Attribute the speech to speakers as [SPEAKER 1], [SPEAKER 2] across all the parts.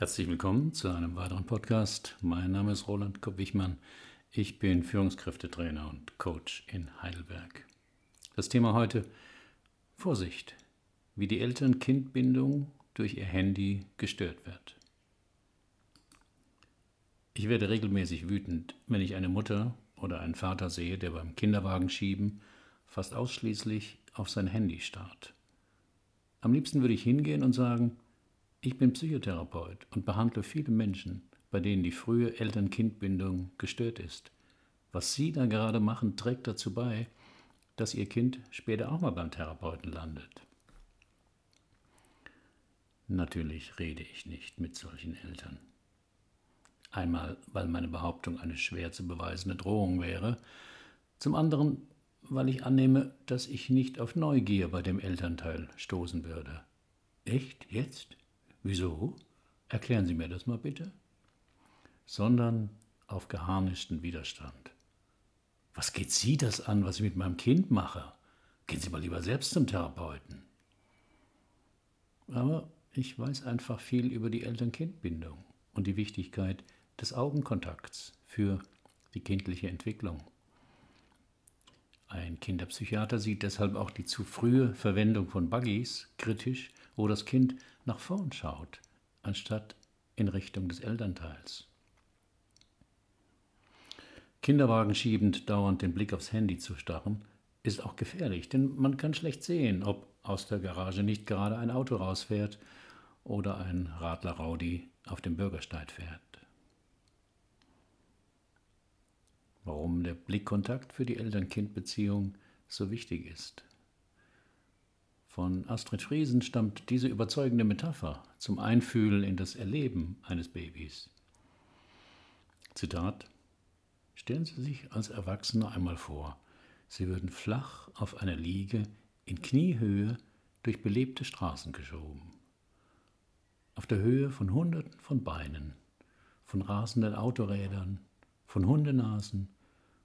[SPEAKER 1] Herzlich willkommen zu einem weiteren Podcast. Mein Name ist Roland Kopp-Wichmann. Ich bin Führungskräftetrainer und Coach in Heidelberg. Das Thema heute: Vorsicht, wie die Eltern-Kind-Bindung durch ihr Handy gestört wird. Ich werde regelmäßig wütend, wenn ich eine Mutter oder einen Vater sehe, der beim Kinderwagen schieben fast ausschließlich auf sein Handy starrt. Am liebsten würde ich hingehen und sagen, ich bin Psychotherapeut und behandle viele Menschen, bei denen die frühe Eltern-Kind-Bindung gestört ist. Was Sie da gerade machen, trägt dazu bei, dass Ihr Kind später auch mal beim Therapeuten landet. Natürlich rede ich nicht mit solchen Eltern. Einmal, weil meine Behauptung eine schwer zu beweisende Drohung wäre, zum anderen, weil ich annehme, dass ich nicht auf Neugier bei dem Elternteil stoßen würde. Echt jetzt? Wieso? Erklären Sie mir das mal bitte. Sondern auf geharnischten Widerstand. Was geht Sie das an, was ich mit meinem Kind mache? Gehen Sie mal lieber selbst zum Therapeuten. Aber ich weiß einfach viel über die Eltern-Kind-Bindung und die Wichtigkeit des Augenkontakts für die kindliche Entwicklung. Ein Kinderpsychiater sieht deshalb auch die zu frühe Verwendung von Buggies kritisch, wo das Kind nach vorn schaut, anstatt in Richtung des Elternteils. Kinderwagen schiebend dauernd den Blick aufs Handy zu starren, ist auch gefährlich, denn man kann schlecht sehen, ob aus der Garage nicht gerade ein Auto rausfährt oder ein Radler Raudi auf dem Bürgersteig fährt. Warum der Blickkontakt für die Eltern-Kind-Beziehung so wichtig ist. Von Astrid Friesen stammt diese überzeugende Metapher zum Einfühlen in das Erleben eines Babys. Zitat Stellen Sie sich als Erwachsener einmal vor, Sie würden flach auf einer Liege in Kniehöhe durch belebte Straßen geschoben. Auf der Höhe von Hunderten von Beinen, von rasenden Autorädern, von Hundenasen,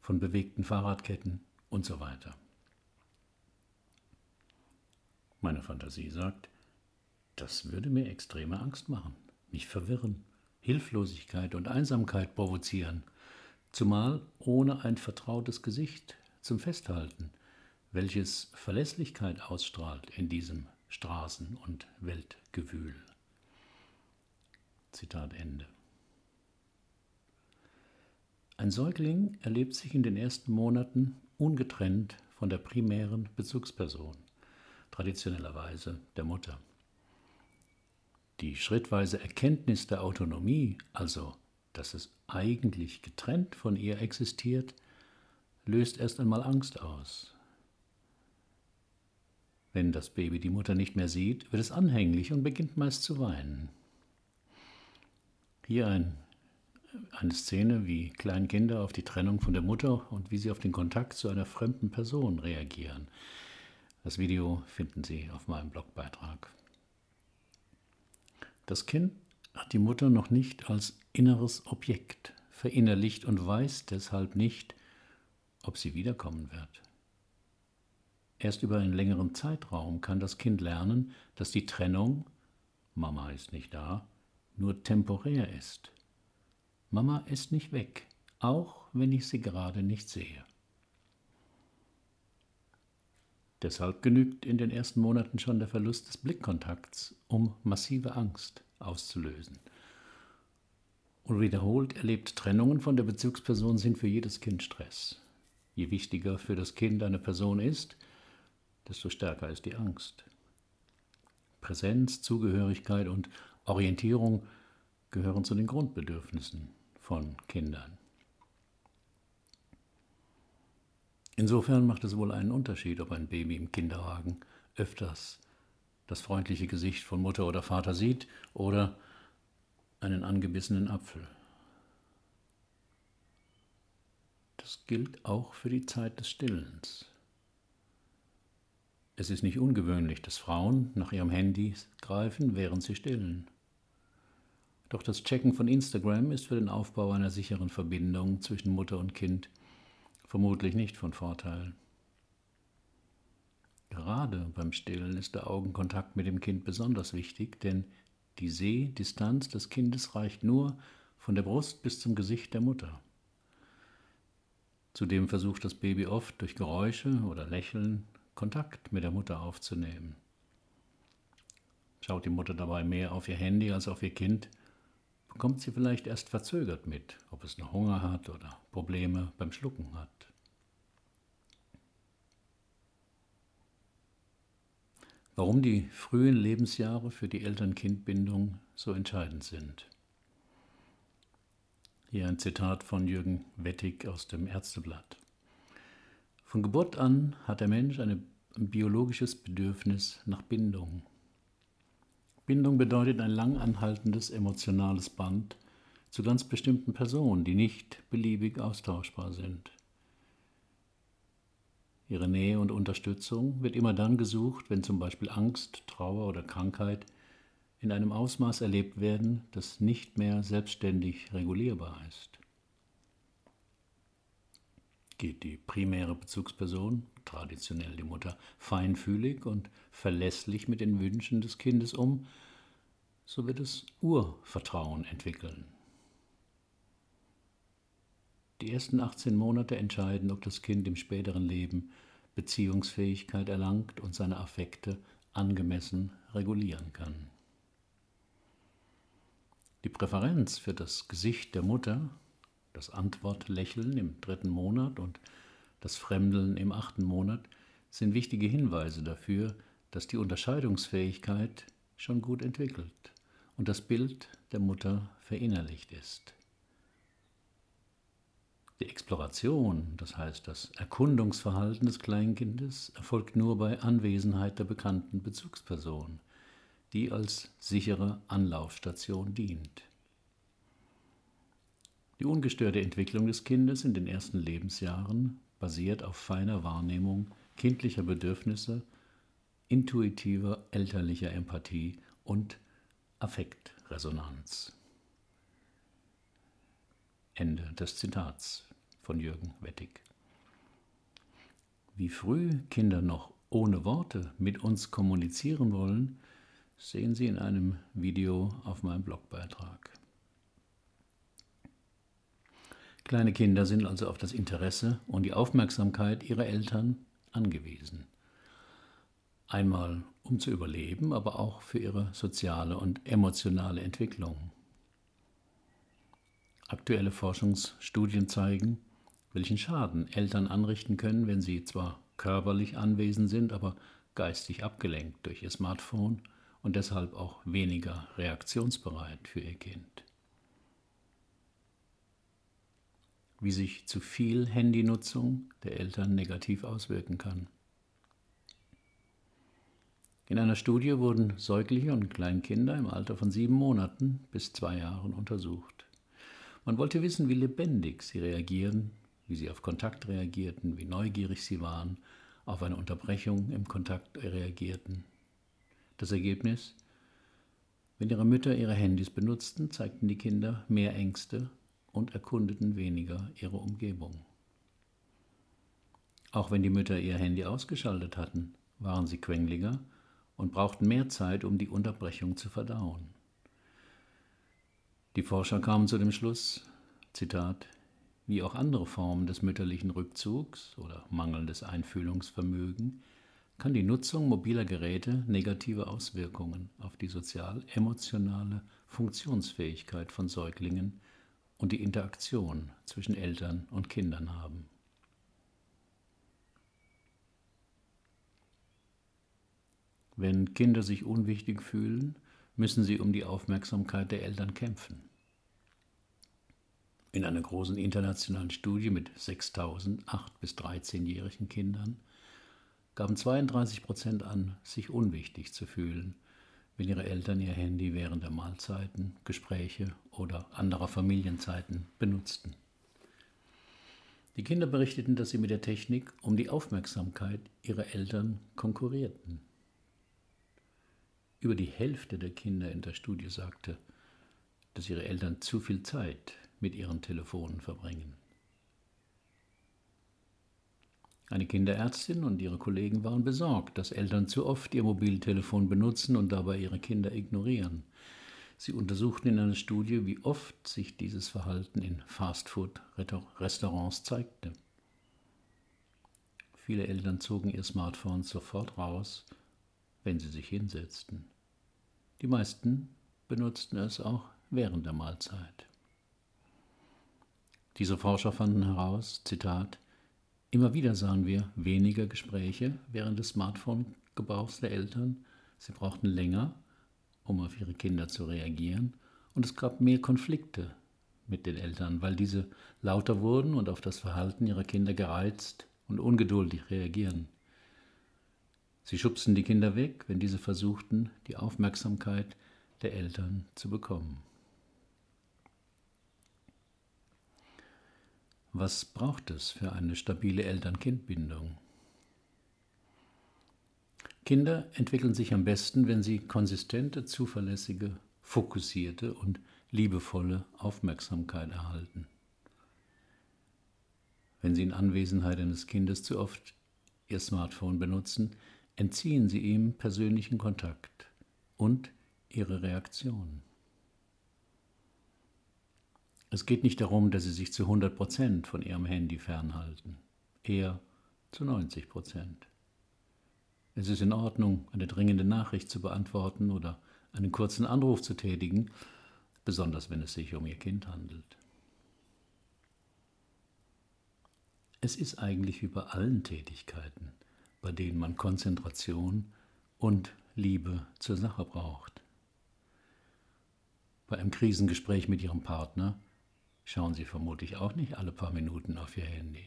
[SPEAKER 1] von bewegten Fahrradketten und so weiter. Meine Fantasie sagt, das würde mir extreme Angst machen, mich verwirren, Hilflosigkeit und Einsamkeit provozieren, zumal ohne ein vertrautes Gesicht zum Festhalten, welches Verlässlichkeit ausstrahlt in diesem Straßen- und Weltgewühl. Zitat Ende. Ein Säugling erlebt sich in den ersten Monaten ungetrennt von der primären Bezugsperson traditionellerweise der Mutter. Die schrittweise Erkenntnis der Autonomie, also dass es eigentlich getrennt von ihr existiert, löst erst einmal Angst aus. Wenn das Baby die Mutter nicht mehr sieht, wird es anhänglich und beginnt meist zu weinen. Hier ein, eine Szene, wie Kleinkinder auf die Trennung von der Mutter und wie sie auf den Kontakt zu einer fremden Person reagieren. Das Video finden Sie auf meinem Blogbeitrag. Das Kind hat die Mutter noch nicht als inneres Objekt verinnerlicht und weiß deshalb nicht, ob sie wiederkommen wird. Erst über einen längeren Zeitraum kann das Kind lernen, dass die Trennung, Mama ist nicht da, nur temporär ist. Mama ist nicht weg, auch wenn ich sie gerade nicht sehe. Deshalb genügt in den ersten Monaten schon der Verlust des Blickkontakts, um massive Angst auszulösen. Und wiederholt erlebt Trennungen von der Bezugsperson sind für jedes Kind Stress. Je wichtiger für das Kind eine Person ist, desto stärker ist die Angst. Präsenz, Zugehörigkeit und Orientierung gehören zu den Grundbedürfnissen von Kindern. Insofern macht es wohl einen Unterschied, ob ein Baby im Kinderwagen öfters das freundliche Gesicht von Mutter oder Vater sieht oder einen angebissenen Apfel. Das gilt auch für die Zeit des Stillens. Es ist nicht ungewöhnlich, dass Frauen nach ihrem Handy greifen, während sie stillen. Doch das Checken von Instagram ist für den Aufbau einer sicheren Verbindung zwischen Mutter und Kind vermutlich nicht von Vorteil. Gerade beim Stillen ist der Augenkontakt mit dem Kind besonders wichtig, denn Die Sehdistanz des Kindes reicht nur von der Brust bis zum Gesicht der Mutter. Zudem versucht das Baby oft durch Geräusche oder Lächeln Kontakt mit der Mutter aufzunehmen. Schaut die Mutter dabei mehr auf ihr Handy als auf ihr Kind, bekommt sie vielleicht erst verzögert mit, ob es noch Hunger hat oder Probleme beim Schlucken hat. Warum die frühen Lebensjahre für die Eltern-Kind-Bindung so entscheidend sind. Hier ein Zitat von Jürgen Wettig aus dem Ärzteblatt. Von Geburt an hat der Mensch ein biologisches Bedürfnis nach Bindung. Bindung bedeutet ein lang anhaltendes emotionales Band zu ganz bestimmten Personen, die nicht beliebig austauschbar sind. Ihre Nähe und Unterstützung wird immer dann gesucht, wenn zum Beispiel Angst, Trauer oder Krankheit in einem Ausmaß erlebt werden, das nicht mehr selbstständig regulierbar ist. Geht die primäre Bezugsperson, traditionell die Mutter, feinfühlig und verlässlich mit den Wünschen des Kindes um, so wird es Urvertrauen entwickeln. Die ersten 18 Monate entscheiden, ob das Kind im späteren Leben Beziehungsfähigkeit erlangt und seine Affekte angemessen regulieren kann. Die Präferenz für das Gesicht der Mutter, das Antwortlächeln im dritten Monat und das Fremdeln im achten Monat sind wichtige Hinweise dafür, dass die Unterscheidungsfähigkeit schon gut entwickelt und das Bild der Mutter verinnerlicht ist. Die Exploration, das heißt das Erkundungsverhalten des Kleinkindes, erfolgt nur bei Anwesenheit der bekannten Bezugsperson, die als sichere Anlaufstation dient. Die ungestörte Entwicklung des Kindes in den ersten Lebensjahren basiert auf feiner Wahrnehmung kindlicher Bedürfnisse, intuitiver elterlicher Empathie und Affektresonanz. Ende des Zitats von Jürgen Wettig. Wie früh Kinder noch ohne Worte mit uns kommunizieren wollen, sehen Sie in einem Video auf meinem Blogbeitrag. Kleine Kinder sind also auf das Interesse und die Aufmerksamkeit ihrer Eltern angewiesen. Einmal um zu überleben, aber auch für ihre soziale und emotionale Entwicklung. Aktuelle Forschungsstudien zeigen, welchen Schaden Eltern anrichten können, wenn sie zwar körperlich anwesend sind, aber geistig abgelenkt durch ihr Smartphone und deshalb auch weniger reaktionsbereit für ihr Kind. Wie sich zu viel Handynutzung der Eltern negativ auswirken kann. In einer Studie wurden Säugliche und Kleinkinder im Alter von sieben Monaten bis zwei Jahren untersucht. Man wollte wissen, wie lebendig sie reagieren, wie sie auf Kontakt reagierten, wie neugierig sie waren, auf eine Unterbrechung im Kontakt reagierten. Das Ergebnis? Wenn ihre Mütter ihre Handys benutzten, zeigten die Kinder mehr Ängste und erkundeten weniger ihre Umgebung. Auch wenn die Mütter ihr Handy ausgeschaltet hatten, waren sie quengliger und brauchten mehr Zeit, um die Unterbrechung zu verdauen. Die Forscher kamen zu dem Schluss, Zitat, wie auch andere Formen des mütterlichen Rückzugs oder mangelndes Einfühlungsvermögen, kann die Nutzung mobiler Geräte negative Auswirkungen auf die sozial-emotionale Funktionsfähigkeit von Säuglingen und die Interaktion zwischen Eltern und Kindern haben. Wenn Kinder sich unwichtig fühlen, müssen sie um die Aufmerksamkeit der Eltern kämpfen. In einer großen internationalen Studie mit 6000 8- bis 13-jährigen Kindern gaben 32 Prozent an, sich unwichtig zu fühlen, wenn ihre Eltern ihr Handy während der Mahlzeiten, Gespräche oder anderer Familienzeiten benutzten. Die Kinder berichteten, dass sie mit der Technik um die Aufmerksamkeit ihrer Eltern konkurrierten. Über die Hälfte der Kinder in der Studie sagte, dass ihre Eltern zu viel Zeit mit ihren Telefonen verbringen. Eine Kinderärztin und ihre Kollegen waren besorgt, dass Eltern zu oft ihr Mobiltelefon benutzen und dabei ihre Kinder ignorieren. Sie untersuchten in einer Studie, wie oft sich dieses Verhalten in Fastfood-Restaurants zeigte. Viele Eltern zogen ihr Smartphone sofort raus, wenn sie sich hinsetzten. Die meisten benutzten es auch während der Mahlzeit. Diese Forscher fanden heraus, Zitat, immer wieder sahen wir weniger Gespräche während des Smartphone-Gebrauchs der Eltern, sie brauchten länger, um auf ihre Kinder zu reagieren, und es gab mehr Konflikte mit den Eltern, weil diese lauter wurden und auf das Verhalten ihrer Kinder gereizt und ungeduldig reagieren. Sie schubsten die Kinder weg, wenn diese versuchten, die Aufmerksamkeit der Eltern zu bekommen. Was braucht es für eine stabile Eltern-Kind-Bindung? Kinder entwickeln sich am besten, wenn sie konsistente, zuverlässige, fokussierte und liebevolle Aufmerksamkeit erhalten. Wenn sie in Anwesenheit eines Kindes zu oft ihr Smartphone benutzen, entziehen sie ihm persönlichen Kontakt und ihre Reaktion. Es geht nicht darum, dass Sie sich zu 100 Prozent von Ihrem Handy fernhalten, eher zu 90 Prozent. Es ist in Ordnung, eine dringende Nachricht zu beantworten oder einen kurzen Anruf zu tätigen, besonders wenn es sich um Ihr Kind handelt. Es ist eigentlich wie bei allen Tätigkeiten, bei denen man Konzentration und Liebe zur Sache braucht. Bei einem Krisengespräch mit Ihrem Partner schauen Sie vermutlich auch nicht alle paar Minuten auf Ihr Handy.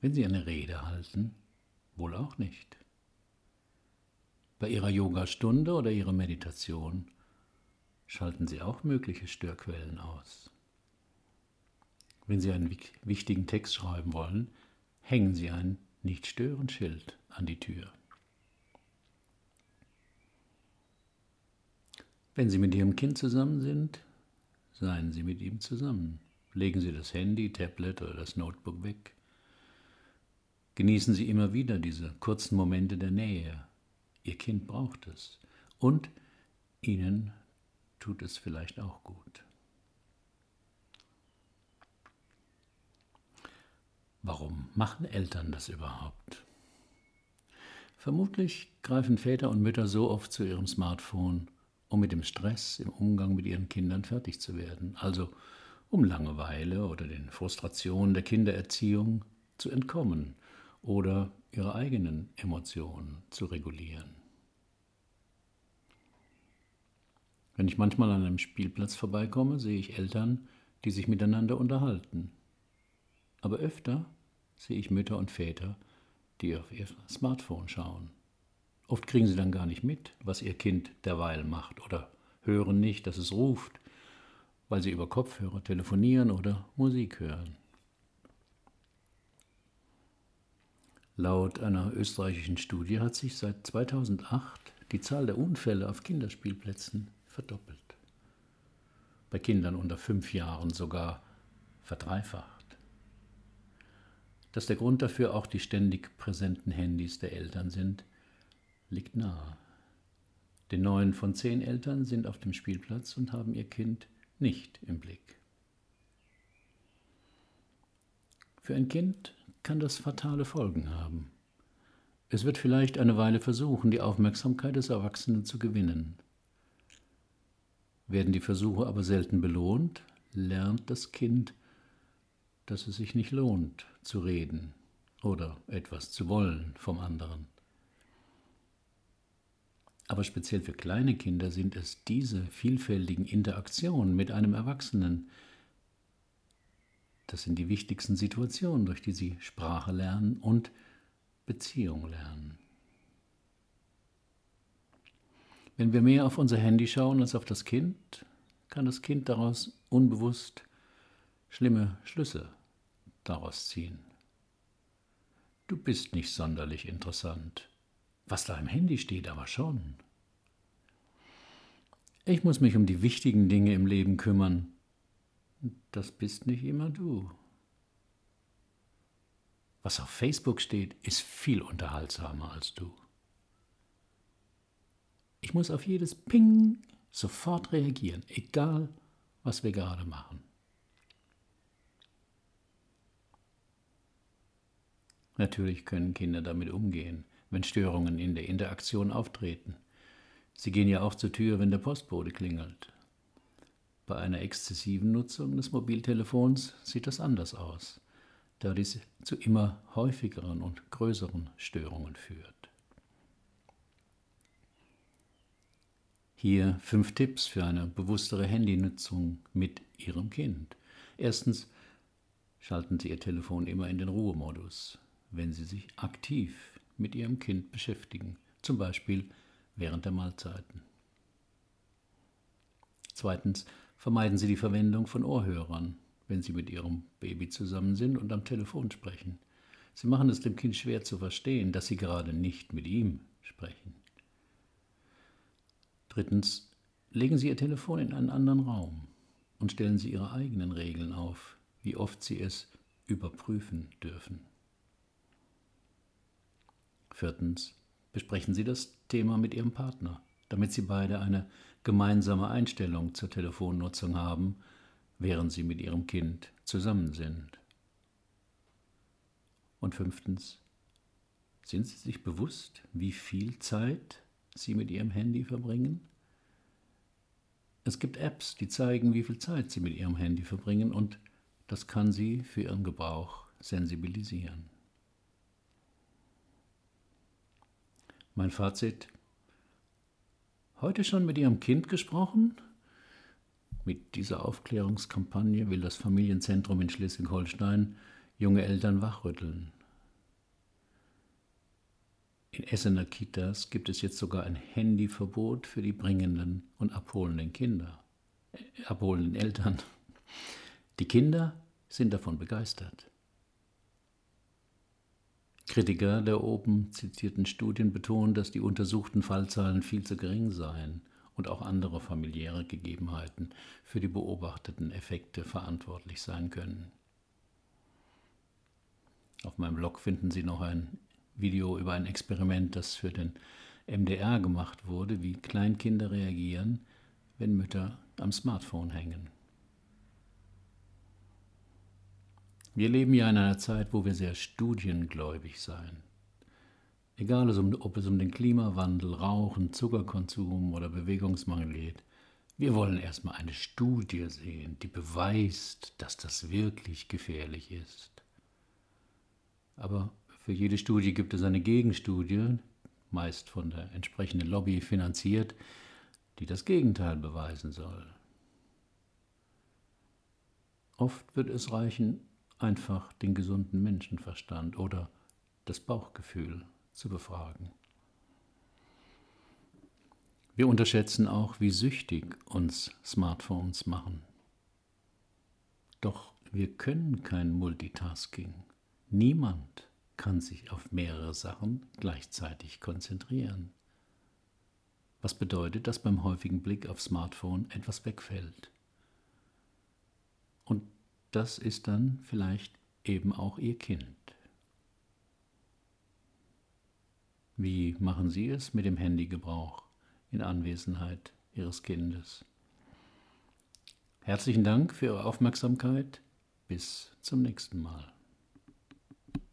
[SPEAKER 1] Wenn Sie eine Rede halten, wohl auch nicht. Bei Ihrer Yogastunde oder Ihrer Meditation schalten Sie auch mögliche Störquellen aus. Wenn Sie einen wichtigen Text schreiben wollen, hängen Sie ein Nicht-Stören-Schild an die Tür. Wenn Sie mit Ihrem Kind zusammen sind, Seien Sie mit ihm zusammen. Legen Sie das Handy, Tablet oder das Notebook weg. Genießen Sie immer wieder diese kurzen Momente der Nähe. Ihr Kind braucht es. Und Ihnen tut es vielleicht auch gut. Warum machen Eltern das überhaupt? Vermutlich greifen Väter und Mütter so oft zu ihrem Smartphone, um mit dem Stress im Umgang mit ihren Kindern fertig zu werden, also um Langeweile oder den Frustrationen der Kindererziehung zu entkommen oder ihre eigenen Emotionen zu regulieren. Wenn ich manchmal an einem Spielplatz vorbeikomme, sehe ich Eltern, die sich miteinander unterhalten. Aber öfter sehe ich Mütter und Väter, die auf ihr Smartphone schauen. Oft kriegen sie dann gar nicht mit, was ihr Kind derweil macht oder hören nicht, dass es ruft, weil sie über Kopfhörer telefonieren oder Musik hören. Laut einer österreichischen Studie hat sich seit 2008 die Zahl der Unfälle auf Kinderspielplätzen verdoppelt. Bei Kindern unter fünf Jahren sogar verdreifacht. Dass der Grund dafür auch die ständig präsenten Handys der Eltern sind, liegt nahe. Denn neun von zehn Eltern sind auf dem Spielplatz und haben ihr Kind nicht im Blick. Für ein Kind kann das fatale Folgen haben. Es wird vielleicht eine Weile versuchen, die Aufmerksamkeit des Erwachsenen zu gewinnen. Werden die Versuche aber selten belohnt, lernt das Kind, dass es sich nicht lohnt, zu reden oder etwas zu wollen vom anderen. Aber speziell für kleine Kinder sind es diese vielfältigen Interaktionen mit einem Erwachsenen. Das sind die wichtigsten Situationen, durch die sie Sprache lernen und Beziehung lernen. Wenn wir mehr auf unser Handy schauen als auf das Kind, kann das Kind daraus unbewusst schlimme Schlüsse daraus ziehen. Du bist nicht sonderlich interessant. Was da im Handy steht, aber schon. Ich muss mich um die wichtigen Dinge im Leben kümmern. Das bist nicht immer du. Was auf Facebook steht, ist viel unterhaltsamer als du. Ich muss auf jedes Ping sofort reagieren, egal was wir gerade machen. Natürlich können Kinder damit umgehen, wenn Störungen in der Interaktion auftreten. Sie gehen ja auch zur Tür, wenn der Postbote klingelt. Bei einer exzessiven Nutzung des Mobiltelefons sieht das anders aus, da dies zu immer häufigeren und größeren Störungen führt. Hier fünf Tipps für eine bewusstere Handynutzung mit Ihrem Kind. Erstens, schalten Sie Ihr Telefon immer in den Ruhemodus wenn Sie sich aktiv mit Ihrem Kind beschäftigen, zum Beispiel während der Mahlzeiten. Zweitens, vermeiden Sie die Verwendung von Ohrhörern, wenn Sie mit Ihrem Baby zusammen sind und am Telefon sprechen. Sie machen es dem Kind schwer zu verstehen, dass Sie gerade nicht mit ihm sprechen. Drittens, legen Sie Ihr Telefon in einen anderen Raum und stellen Sie Ihre eigenen Regeln auf, wie oft Sie es überprüfen dürfen. Viertens, besprechen Sie das Thema mit Ihrem Partner, damit Sie beide eine gemeinsame Einstellung zur Telefonnutzung haben, während Sie mit Ihrem Kind zusammen sind. Und fünftens, sind Sie sich bewusst, wie viel Zeit Sie mit Ihrem Handy verbringen? Es gibt Apps, die zeigen, wie viel Zeit Sie mit Ihrem Handy verbringen und das kann Sie für Ihren Gebrauch sensibilisieren. Mein Fazit. Heute schon mit Ihrem Kind gesprochen? Mit dieser Aufklärungskampagne will das Familienzentrum in Schleswig-Holstein junge Eltern wachrütteln. In Essener Kitas gibt es jetzt sogar ein Handyverbot für die bringenden und abholenden Kinder, äh, abholenden Eltern. Die Kinder sind davon begeistert. Kritiker der oben zitierten Studien betonen, dass die untersuchten Fallzahlen viel zu gering seien und auch andere familiäre Gegebenheiten für die beobachteten Effekte verantwortlich sein können. Auf meinem Blog finden Sie noch ein Video über ein Experiment, das für den MDR gemacht wurde, wie Kleinkinder reagieren, wenn Mütter am Smartphone hängen. Wir leben ja in einer Zeit, wo wir sehr studiengläubig sein. Egal, ob es um den Klimawandel, Rauchen, Zuckerkonsum oder Bewegungsmangel geht, wir wollen erstmal eine Studie sehen, die beweist, dass das wirklich gefährlich ist. Aber für jede Studie gibt es eine Gegenstudie, meist von der entsprechenden Lobby finanziert, die das Gegenteil beweisen soll. Oft wird es reichen, einfach den gesunden Menschenverstand oder das Bauchgefühl zu befragen. Wir unterschätzen auch, wie süchtig uns Smartphones machen. Doch wir können kein Multitasking. Niemand kann sich auf mehrere Sachen gleichzeitig konzentrieren. Was bedeutet, dass beim häufigen Blick auf Smartphone etwas wegfällt. Das ist dann vielleicht eben auch Ihr Kind. Wie machen Sie es mit dem Handygebrauch in Anwesenheit Ihres Kindes? Herzlichen Dank für Ihre Aufmerksamkeit. Bis zum nächsten Mal.